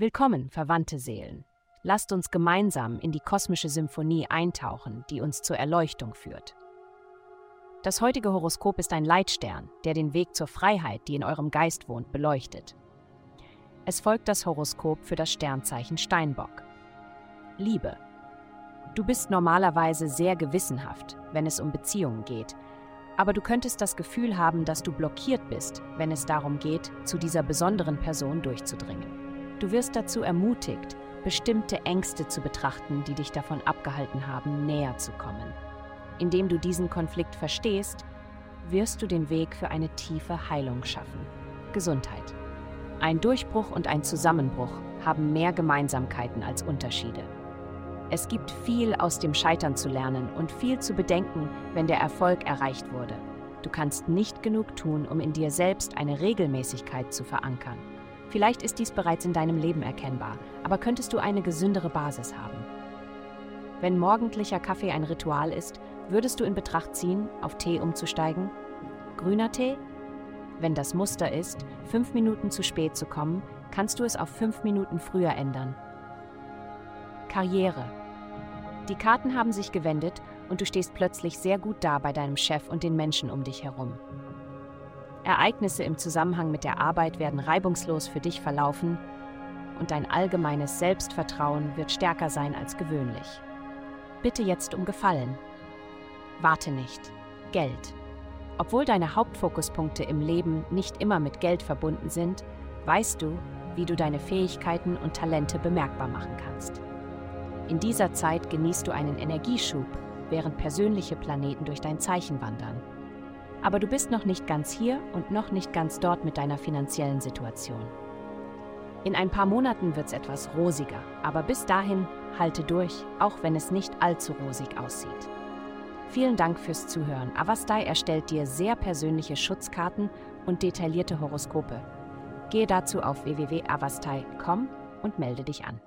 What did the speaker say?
Willkommen, verwandte Seelen. Lasst uns gemeinsam in die kosmische Symphonie eintauchen, die uns zur Erleuchtung führt. Das heutige Horoskop ist ein Leitstern, der den Weg zur Freiheit, die in eurem Geist wohnt, beleuchtet. Es folgt das Horoskop für das Sternzeichen Steinbock. Liebe. Du bist normalerweise sehr gewissenhaft, wenn es um Beziehungen geht, aber du könntest das Gefühl haben, dass du blockiert bist, wenn es darum geht, zu dieser besonderen Person durchzudringen. Du wirst dazu ermutigt, bestimmte Ängste zu betrachten, die dich davon abgehalten haben, näher zu kommen. Indem du diesen Konflikt verstehst, wirst du den Weg für eine tiefe Heilung schaffen. Gesundheit. Ein Durchbruch und ein Zusammenbruch haben mehr Gemeinsamkeiten als Unterschiede. Es gibt viel aus dem Scheitern zu lernen und viel zu bedenken, wenn der Erfolg erreicht wurde. Du kannst nicht genug tun, um in dir selbst eine Regelmäßigkeit zu verankern. Vielleicht ist dies bereits in deinem Leben erkennbar, aber könntest du eine gesündere Basis haben. Wenn morgendlicher Kaffee ein Ritual ist, würdest du in Betracht ziehen, auf Tee umzusteigen? Grüner Tee? Wenn das Muster ist, fünf Minuten zu spät zu kommen, kannst du es auf fünf Minuten früher ändern. Karriere. Die Karten haben sich gewendet und du stehst plötzlich sehr gut da bei deinem Chef und den Menschen um dich herum. Ereignisse im Zusammenhang mit der Arbeit werden reibungslos für dich verlaufen und dein allgemeines Selbstvertrauen wird stärker sein als gewöhnlich. Bitte jetzt um Gefallen. Warte nicht. Geld. Obwohl deine Hauptfokuspunkte im Leben nicht immer mit Geld verbunden sind, weißt du, wie du deine Fähigkeiten und Talente bemerkbar machen kannst. In dieser Zeit genießt du einen Energieschub, während persönliche Planeten durch dein Zeichen wandern. Aber du bist noch nicht ganz hier und noch nicht ganz dort mit deiner finanziellen Situation. In ein paar Monaten wird es etwas rosiger, aber bis dahin halte durch, auch wenn es nicht allzu rosig aussieht. Vielen Dank fürs Zuhören. Avastai erstellt dir sehr persönliche Schutzkarten und detaillierte Horoskope. Gehe dazu auf www.avastai.com und melde dich an.